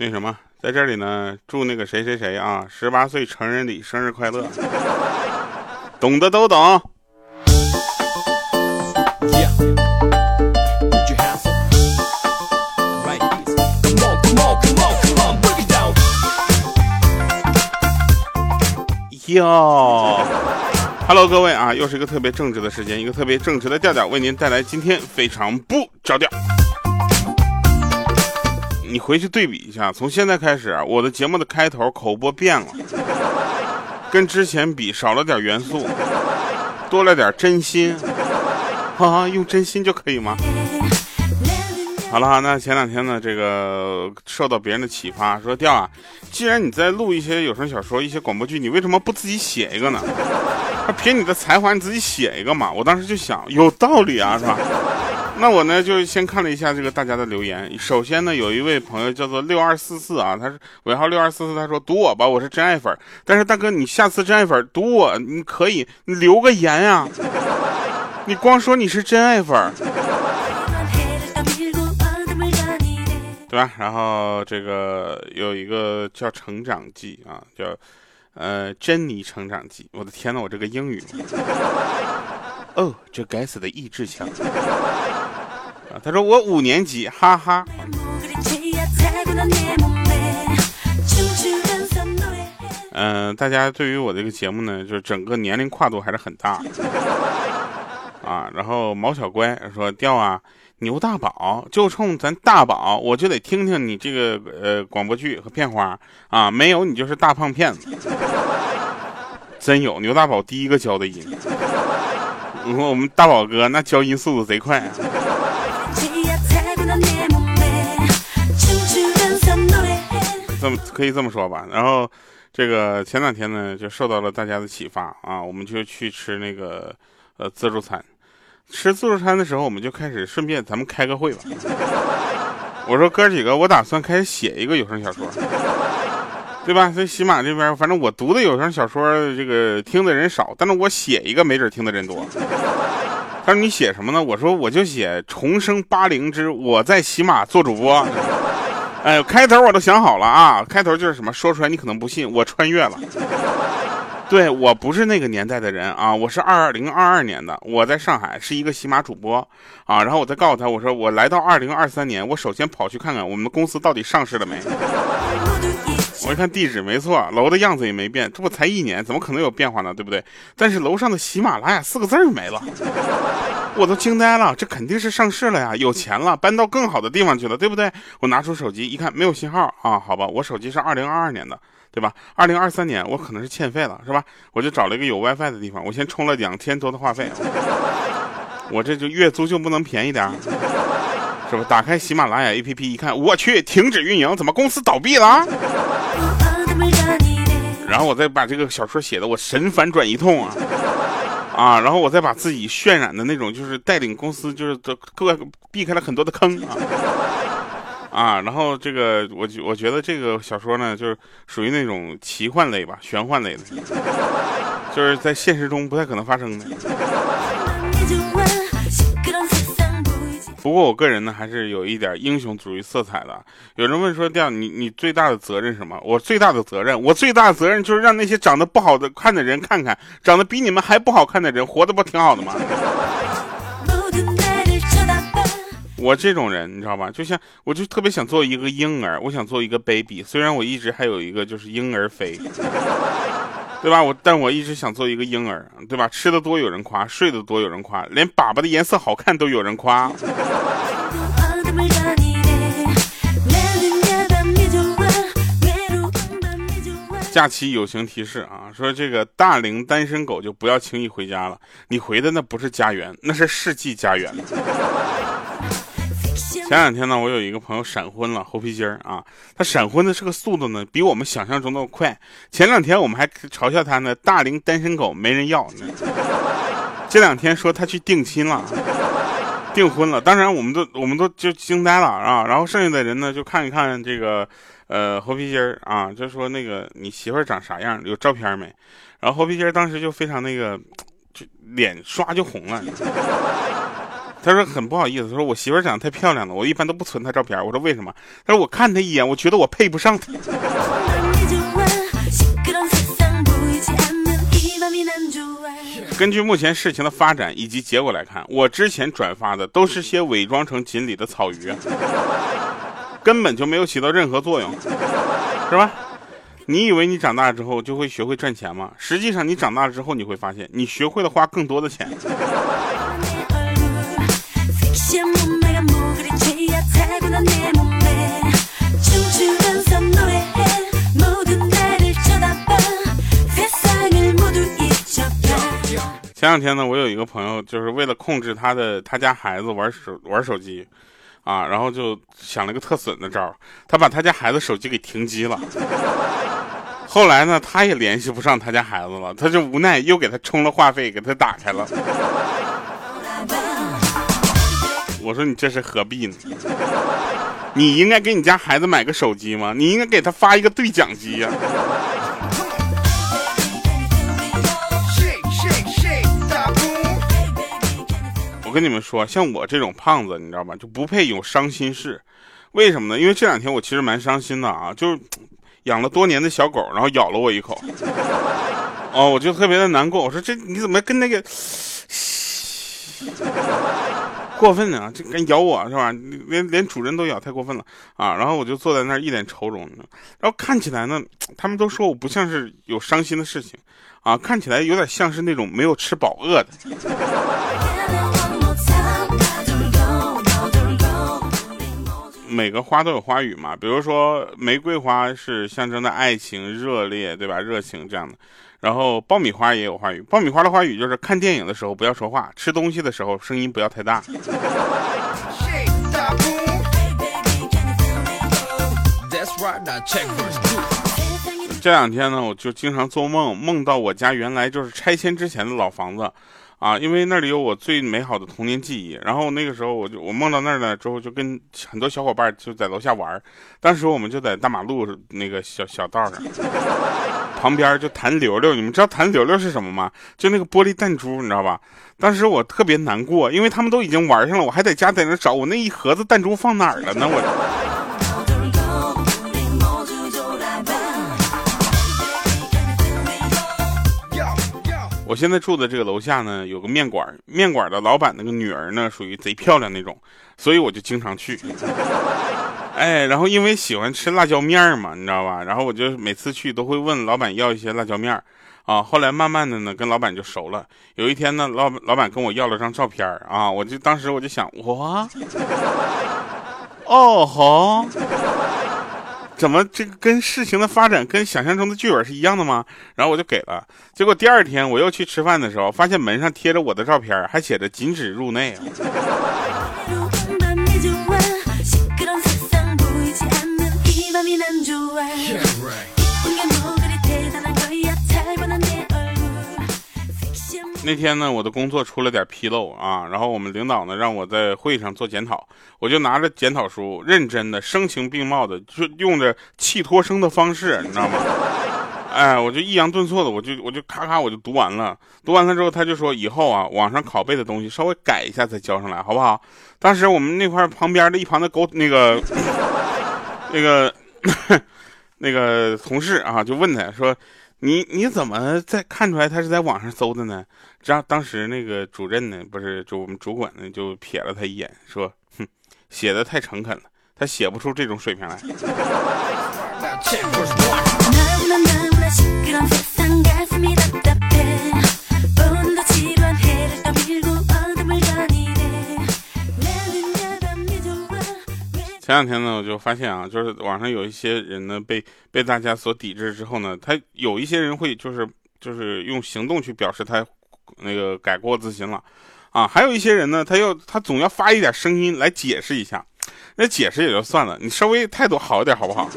那什么，在这里呢，祝那个谁谁谁啊，十八岁成人礼生日快乐，懂的都懂。哟，Hello，各位啊，又是一个特别正直的时间，一个特别正直的调调，为您带来今天非常不着调。你回去对比一下，从现在开始啊，我的节目的开头口播变了，跟之前比少了点元素，多了点真心，啊，用真心就可以吗？好了，那前两天呢，这个受到别人的启发，说调啊，既然你在录一些有声小说、一些广播剧，你为什么不自己写一个呢？凭你的才华，你自己写一个嘛。我当时就想，有道理啊，是吧？那我呢，就先看了一下这个大家的留言。首先呢，有一位朋友叫做六二四四啊，他是尾号六二四四，他说赌我吧，我是真爱粉。但是大哥，你下次真爱粉赌我，你可以，你留个言啊，你光说你是真爱粉。对吧？然后这个有一个叫《成长记》啊，叫呃珍妮成长记。我的天呐，我这个英语！哦，这该死的意志强啊！他说我五年级，哈哈。嗯，大家对于我这个节目呢，就是整个年龄跨度还是很大 啊。然后毛小乖说调啊。牛大宝就冲咱大宝，我就得听听你这个呃广播剧和片花啊，没有你就是大胖骗子。真有牛大宝第一个教的音，我们大宝哥那教音速度贼快啊。可以这么说吧？然后这个前两天呢，就受到了大家的启发啊，我们就去吃那个呃自助餐。吃自助餐的时候，我们就开始顺便咱们开个会吧。我说哥几个，我打算开始写一个有声小说，对吧？在喜马这边，反正我读的有声小说，这个听的人少，但是我写一个没准听的人多。他说你写什么呢？我说我就写《重生八零之我在喜马做主播》。哎，开头我都想好了啊，开头就是什么，说出来你可能不信，我穿越了。对我不是那个年代的人啊，我是二零二二年的，我在上海是一个喜马主播啊，然后我再告诉他，我说我来到二零二三年，我首先跑去看看我们公司到底上市了没。我一看地址没错，楼的样子也没变，这不才一年，怎么可能有变化呢？对不对？但是楼上的喜马拉雅四个字没了，我都惊呆了，这肯定是上市了呀，有钱了，搬到更好的地方去了，对不对？我拿出手机一看，没有信号啊，好吧，我手机是二零二二年的。对吧？二零二三年我可能是欠费了，是吧？我就找了一个有 WiFi 的地方，我先充了两千多的话费，我这就月租就不能便宜点，是吧？打开喜马拉雅 APP 一看，我去，停止运营，怎么公司倒闭了？然后我再把这个小说写的我神反转一通啊啊！然后我再把自己渲染的那种，就是带领公司，就是都各避开了很多的坑啊。啊，然后这个我我觉得这个小说呢，就是属于那种奇幻类吧，玄幻类的，就是在现实中不太可能发生的。不过我个人呢，还是有一点英雄主义色彩的。有人问说：“调你你最大的责任什么？”我最大的责任，我最大的责任就是让那些长得不好的看的人看看，长得比你们还不好看的人活得不挺好的吗？我这种人，你知道吧？就像我就特别想做一个婴儿，我想做一个 baby。虽然我一直还有一个就是婴儿肥，对吧？我但我一直想做一个婴儿，对吧？吃的多有人夸，睡得多有人夸，连粑粑的颜色好看都有人夸。假期友情提示啊，说这个大龄单身狗就不要轻易回家了，你回的那不是家园，那是世纪家园。前两天呢，我有一个朋友闪婚了，猴皮筋儿啊，他闪婚的这个速度呢，比我们想象中的快。前两天我们还嘲笑他呢，大龄单身狗没人要呢。这两天说他去定亲了，订婚了。当然，我们都我们都就惊呆了啊。然后剩下的人呢，就看一看这个呃猴皮筋儿啊，就说那个你媳妇长啥样，有照片没？然后猴皮筋儿当时就非常那个，就脸刷就红了。他说很不好意思，他说我媳妇长得太漂亮了，我一般都不存她照片。我说为什么？他说我看她一眼，我觉得我配不上她。根据目前事情的发展以及结果来看，我之前转发的都是些伪装成锦鲤的草鱼，根本就没有起到任何作用，是吧？你以为你长大之后就会学会赚钱吗？实际上，你长大之后你会发现，你学会了花更多的钱。前两天呢，我有一个朋友，就是为了控制他的他家孩子玩手玩手机，啊，然后就想了个特损的招他把他家孩子手机给停机了。后来呢，他也联系不上他家孩子了，他就无奈又给他充了话费，给他打开了。我说你这是何必呢？你应该给你家孩子买个手机吗？你应该给他发一个对讲机呀。我跟你们说，像我这种胖子，你知道吧？就不配有伤心事。为什么呢？因为这两天我其实蛮伤心的啊，就是养了多年的小狗，然后咬了我一口。哦，我就特别的难过。我说这你怎么跟那个过分呢？这敢咬我是吧？连连主人都咬，太过分了啊！然后我就坐在那儿一脸愁容，然后看起来呢，他们都说我不像是有伤心的事情啊，看起来有点像是那种没有吃饱饿的。每个花都有花语嘛，比如说玫瑰花是象征的爱情、热烈，对吧？热情这样的。然后爆米花也有话语，爆米花的话语就是看电影的时候不要说话，吃东西的时候声音不要太大。这两天呢，我就经常做梦，梦到我家原来就是拆迁之前的老房子。啊，因为那里有我最美好的童年记忆。然后那个时候，我就我梦到那儿呢之后，就跟很多小伙伴就在楼下玩。当时我们就在大马路那个小小道上，旁边就弹溜溜。你们知道弹溜溜是什么吗？就那个玻璃弹珠，你知道吧？当时我特别难过，因为他们都已经玩上了，我还在家在那找我那一盒子弹珠放哪儿了呢？我。我现在住的这个楼下呢，有个面馆，面馆的老板那个女儿呢，属于贼漂亮那种，所以我就经常去。哎，然后因为喜欢吃辣椒面嘛，你知道吧？然后我就每次去都会问老板要一些辣椒面啊。后来慢慢的呢，跟老板就熟了。有一天呢，老老板跟我要了张照片啊，我就当时我就想，哇，哦吼。怎么这个跟事情的发展跟想象中的剧本是一样的吗？然后我就给了，结果第二天我又去吃饭的时候，发现门上贴着我的照片，还写着禁止入内。那天呢，我的工作出了点纰漏啊，然后我们领导呢让我在会议上做检讨，我就拿着检讨书，认真的、声情并茂的，就用着气托声的方式，你知道吗？哎，我就抑扬顿挫的，我就我就咔咔我就读完了，读完了之后他就说以后啊，网上拷贝的东西稍微改一下再交上来，好不好？当时我们那块旁边的一旁的狗那个那个 那个同事啊，就问他说。你你怎么在看出来他是在网上搜的呢？这样当时那个主任呢，不是就我们主管呢，就瞥了他一眼，说：“哼，写的太诚恳了，他写不出这种水平来。”前两天呢，我就发现啊，就是网上有一些人呢，被被大家所抵制之后呢，他有一些人会就是就是用行动去表示他那个改过自新了，啊，还有一些人呢，他又他总要发一点声音来解释一下，那解释也就算了，你稍微态度好一点好不好？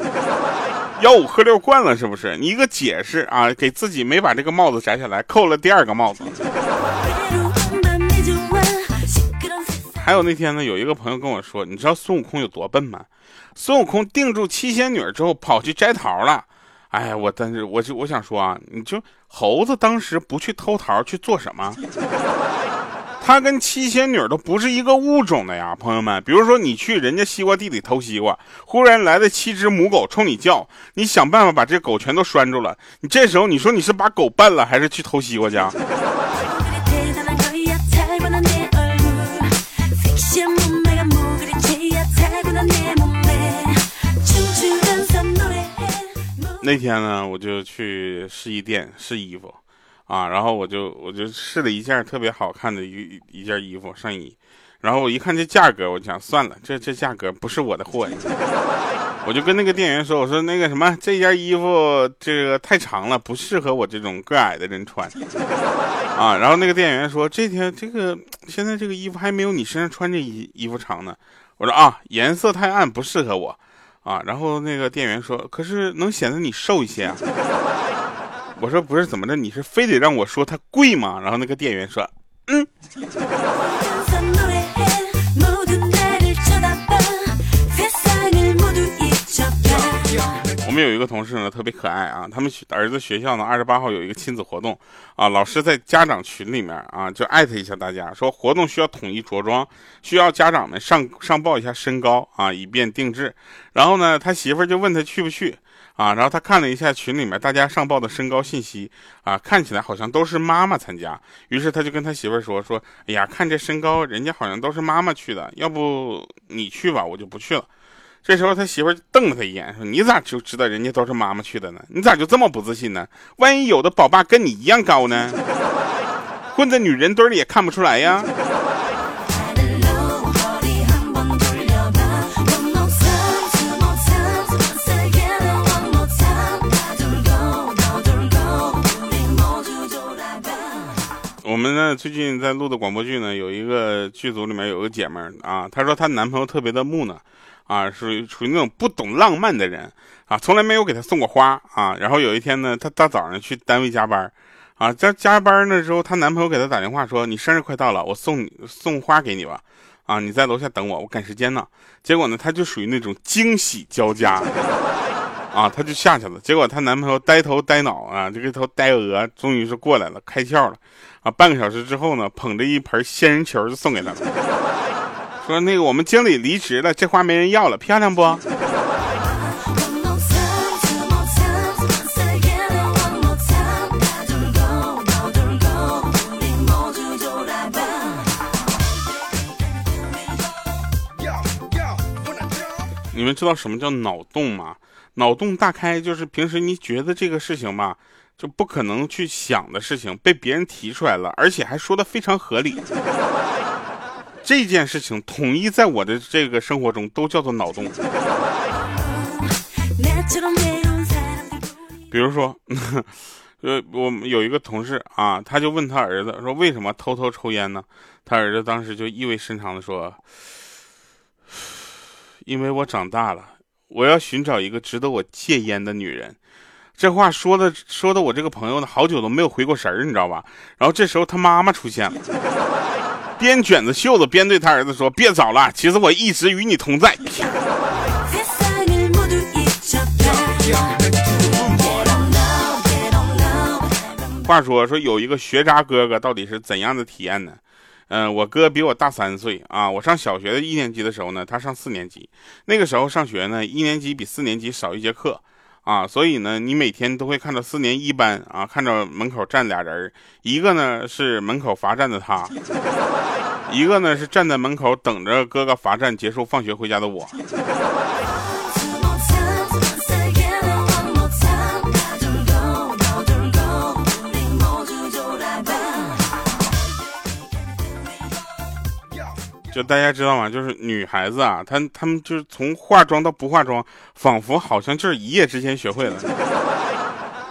吆五喝六惯了是不是？你一个解释啊，给自己没把这个帽子摘下来，扣了第二个帽子。还有那天呢，有一个朋友跟我说，你知道孙悟空有多笨吗？孙悟空定住七仙女之后跑去摘桃了。哎呀，我但是我就我想说啊，你就猴子当时不去偷桃去做什么？他跟七仙女都不是一个物种的呀，朋友们。比如说你去人家西瓜地里偷西瓜，忽然来了七只母狗冲你叫，你想办法把这狗全都拴住了。你这时候你说你是把狗办了，还是去偷西瓜去？那天呢，我就去试衣店试衣服。啊，然后我就我就试了一件特别好看的一一件衣服上衣，然后我一看这价格，我想算了，这这价格不是我的货，我就跟那个店员说，我说那个什么，这件衣服这个太长了，不适合我这种个矮的人穿，啊，然后那个店员说，这天这个现在这个衣服还没有你身上穿这衣衣服长呢，我说啊，颜色太暗不适合我，啊，然后那个店员说，可是能显得你瘦一些啊。我说不是怎么着，你是非得让我说它贵吗？然后那个店员说，嗯。我们有一个同事呢，特别可爱啊。他们儿子学校呢，二十八号有一个亲子活动啊。老师在家长群里面啊，就艾特一下大家，说活动需要统一着装，需要家长们上上报一下身高啊，以便定制。然后呢，他媳妇就问他去不去啊。然后他看了一下群里面大家上报的身高信息啊，看起来好像都是妈妈参加。于是他就跟他媳妇说说，哎呀，看这身高，人家好像都是妈妈去的，要不你去吧，我就不去了。这时候他媳妇瞪了他一眼，说：“你咋就知道人家都是妈妈去的呢？你咋就这么不自信呢？万一有的宝爸跟你一样高呢？混在女人堆里也看不出来呀。”我们呢最近在录的广播剧呢，有一个剧组里面有个姐们儿啊，她说她男朋友特别的木讷。啊，属于属于那种不懂浪漫的人啊，从来没有给他送过花啊。然后有一天呢，她大早上去单位加班，啊，在加班的时候，她男朋友给她打电话说：“你生日快到了，我送你送花给你吧。”啊，你在楼下等我，我赶时间呢。结果呢，她就属于那种惊喜交加，啊，她就下去了。结果她男朋友呆头呆脑啊，这个头呆鹅终于是过来了，开窍了。啊，半个小时之后呢，捧着一盆仙人球就送给她了。说那个我们经理离职了，这花没人要了，漂亮不？你们知道什么叫脑洞吗？脑洞大开就是平时你觉得这个事情吧，就不可能去想的事情，被别人提出来了，而且还说的非常合理。这件事情统一在我的这个生活中都叫做脑洞。比如说，呃，我们有一个同事啊，他就问他儿子说：“为什么偷偷抽烟呢？”他儿子当时就意味深长的说：“ 因为我长大了，我要寻找一个值得我戒烟的女人。”这话说的说的我这个朋友呢，好久都没有回过神儿，你知道吧？然后这时候他妈妈出现了。边卷着袖子边对他儿子说：“别找了，其实我一直与你同在。”话说说有一个学渣哥哥到底是怎样的体验呢？嗯，我哥比我大三岁啊。我上小学的一年级的时候呢，他上四年级。那个时候上学呢，一年级比四年级少一节课啊，所以呢，你每天都会看到四年一班啊，看到门口站俩人，一个呢是门口罚站的他。一个呢是站在门口等着哥哥罚站结束放学回家的我，就大家知道吗？就是女孩子啊，她她们就是从化妆到不化妆，仿佛好像就是一夜之间学会了。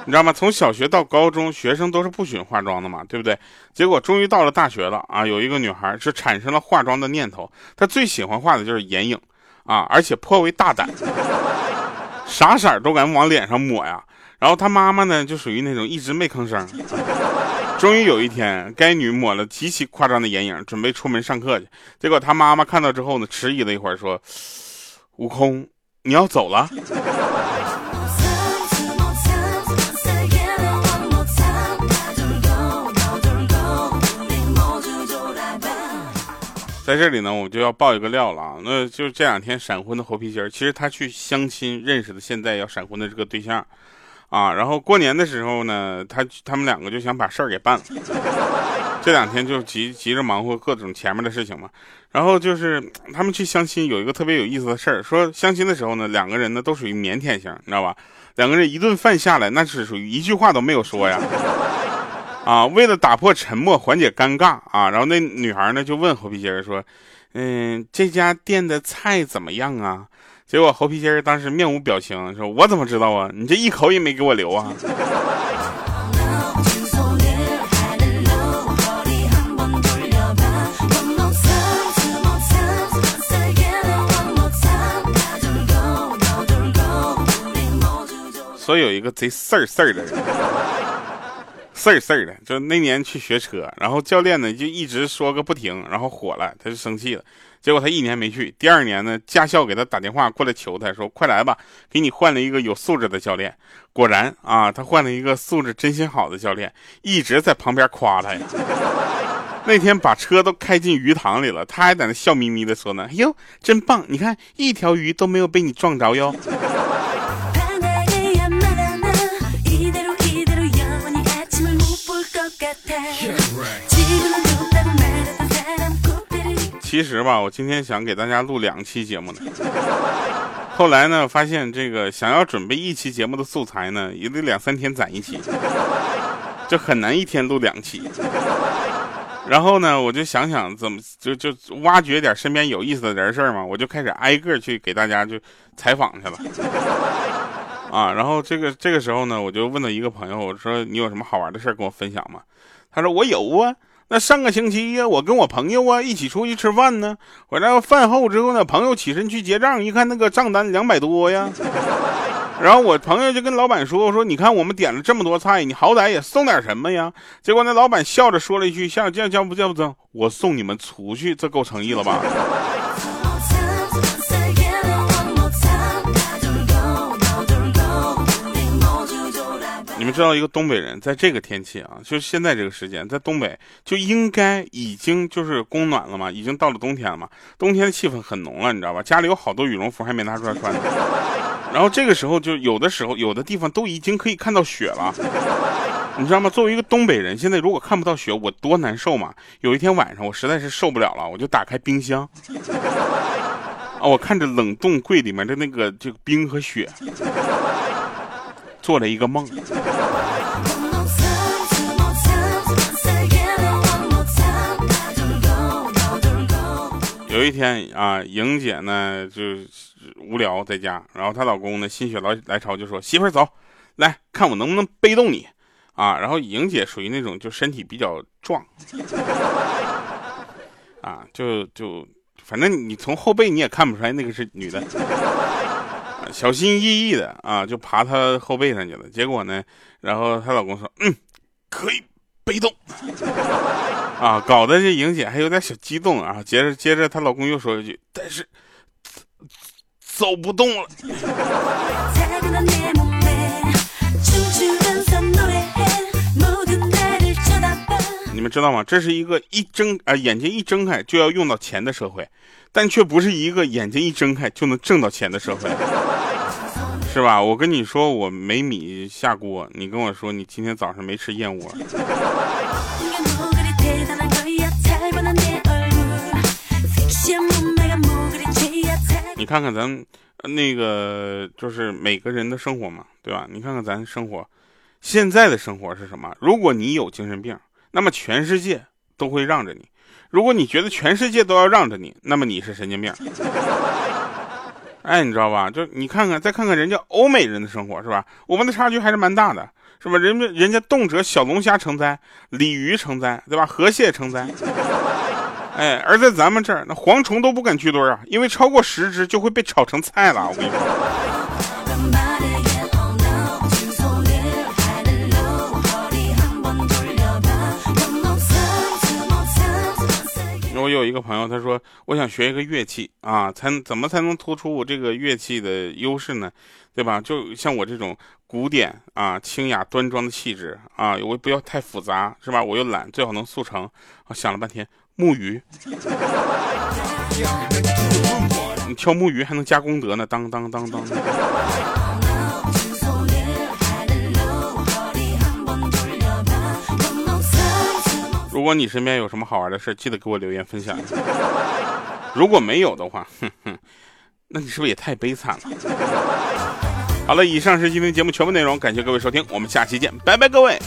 你知道吗？从小学到高中，学生都是不许化妆的嘛，对不对？结果终于到了大学了啊！有一个女孩是产生了化妆的念头，她最喜欢画的就是眼影啊，而且颇为大胆，啥色儿都敢往脸上抹呀。然后她妈妈呢，就属于那种一直没吭声。终于有一天，该女抹了极其夸张的眼影，准备出门上课去。结果她妈妈看到之后呢，迟疑了一会儿，说：“悟空，你要走了？”在这里呢，我就要爆一个料了啊！那就是这两天闪婚的猴皮筋儿，其实他去相亲认识的现在要闪婚的这个对象，啊，然后过年的时候呢，他他们两个就想把事儿给办了，这两天就急急着忙活各种前面的事情嘛。然后就是他们去相亲有一个特别有意思的事儿，说相亲的时候呢，两个人呢都属于腼腆型，你知道吧？两个人一顿饭下来，那是属于一句话都没有说呀。啊，为了打破沉默，缓解尴尬啊，然后那女孩呢就问猴皮筋儿说：“嗯，这家店的菜怎么样啊？”结果猴皮筋儿当时面无表情说：“我怎么知道啊？你这一口也没给我留啊！” 所以有一个贼事儿事儿的人。事儿事儿的，就那年去学车，然后教练呢就一直说个不停，然后火了，他就生气了。结果他一年没去，第二年呢，驾校给他打电话过来求他说：“快来吧，给你换了一个有素质的教练。”果然啊，他换了一个素质真心好的教练，一直在旁边夸他呀。那天把车都开进鱼塘里了，他还在那笑眯眯的说呢：“哎呦，真棒！你看一条鱼都没有被你撞着哟。”其实吧，我今天想给大家录两期节目呢。后来呢，发现这个想要准备一期节目的素材呢，也得两三天攒一期，就很难一天录两期。然后呢，我就想想怎么就就挖掘点身边有意思的人事儿嘛，我就开始挨个去给大家就采访去了。啊，然后这个这个时候呢，我就问了一个朋友，我说你有什么好玩的事儿跟我分享吗？他说我有啊。那上个星期呀，我跟我朋友啊一起出去吃饭呢。我这饭后之后呢，朋友起身去结账，一看那个账单两百多呀。然后我朋友就跟老板说：“说你看我们点了这么多菜，你好歹也送点什么呀？”结果那老板笑着说了一句：“像这样叫不叫不这样？我送你们出去，这够诚意了吧？”们知道一个东北人在这个天气啊，就是现在这个时间，在东北就应该已经就是供暖了嘛，已经到了冬天了嘛，冬天的气氛很浓了，你知道吧？家里有好多羽绒服还没拿出来穿，然后这个时候就有的时候有的地方都已经可以看到雪了，你知道吗？作为一个东北人，现在如果看不到雪，我多难受嘛！有一天晚上我实在是受不了了，我就打开冰箱，啊，我看着冷冻柜里面的那个这个冰和雪。做了一个梦。有一天啊，莹姐呢就无聊在家，然后她老公呢心血来来潮就说：“媳妇儿走，来看我能不能背动你啊。”然后莹姐属于那种就身体比较壮，啊，就就反正你从后背你也看不出来那个是女的。小心翼翼的啊，就爬她后背上去了。结果呢，然后她老公说：“嗯，可以被动。”啊，搞得这莹姐还有点小激动啊。接着，接着她老公又说一句：“但是走不动了。”你们知道吗？这是一个一睁啊眼睛一睁开就要用到钱的社会，但却不是一个眼睛一睁开就能挣到钱的社会。是吧？我跟你说，我没米下锅。你跟我说，你今天早上没吃燕窝。你看看咱那个，就是每个人的生活嘛，对吧？你看看咱生活，现在的生活是什么？如果你有精神病，那么全世界都会让着你；如果你觉得全世界都要让着你，那么你是神经病。哎，你知道吧？就你看看，再看看人家欧美人的生活，是吧？我们的差距还是蛮大的，是吧？人家人家动辄小龙虾成灾，鲤鱼成灾，对吧？河蟹成灾。哎，而在咱们这儿，那蝗虫都不敢聚堆啊，因为超过十只就会被炒成菜了。我跟你说。有一个朋友，他说我想学一个乐器啊，才怎么才能突出我这个乐器的优势呢？对吧？就像我这种古典啊、清雅端庄的气质啊，我不要太复杂，是吧？我又懒，最好能速成。啊，想了半天，木鱼。你跳木鱼还能加功德呢，当当当当。如果你身边有什么好玩的事，记得给我留言分享。如果没有的话，哼哼，那你是不是也太悲惨了？好了，以上是今天节目全部内容，感谢各位收听，我们下期见，拜拜，各位。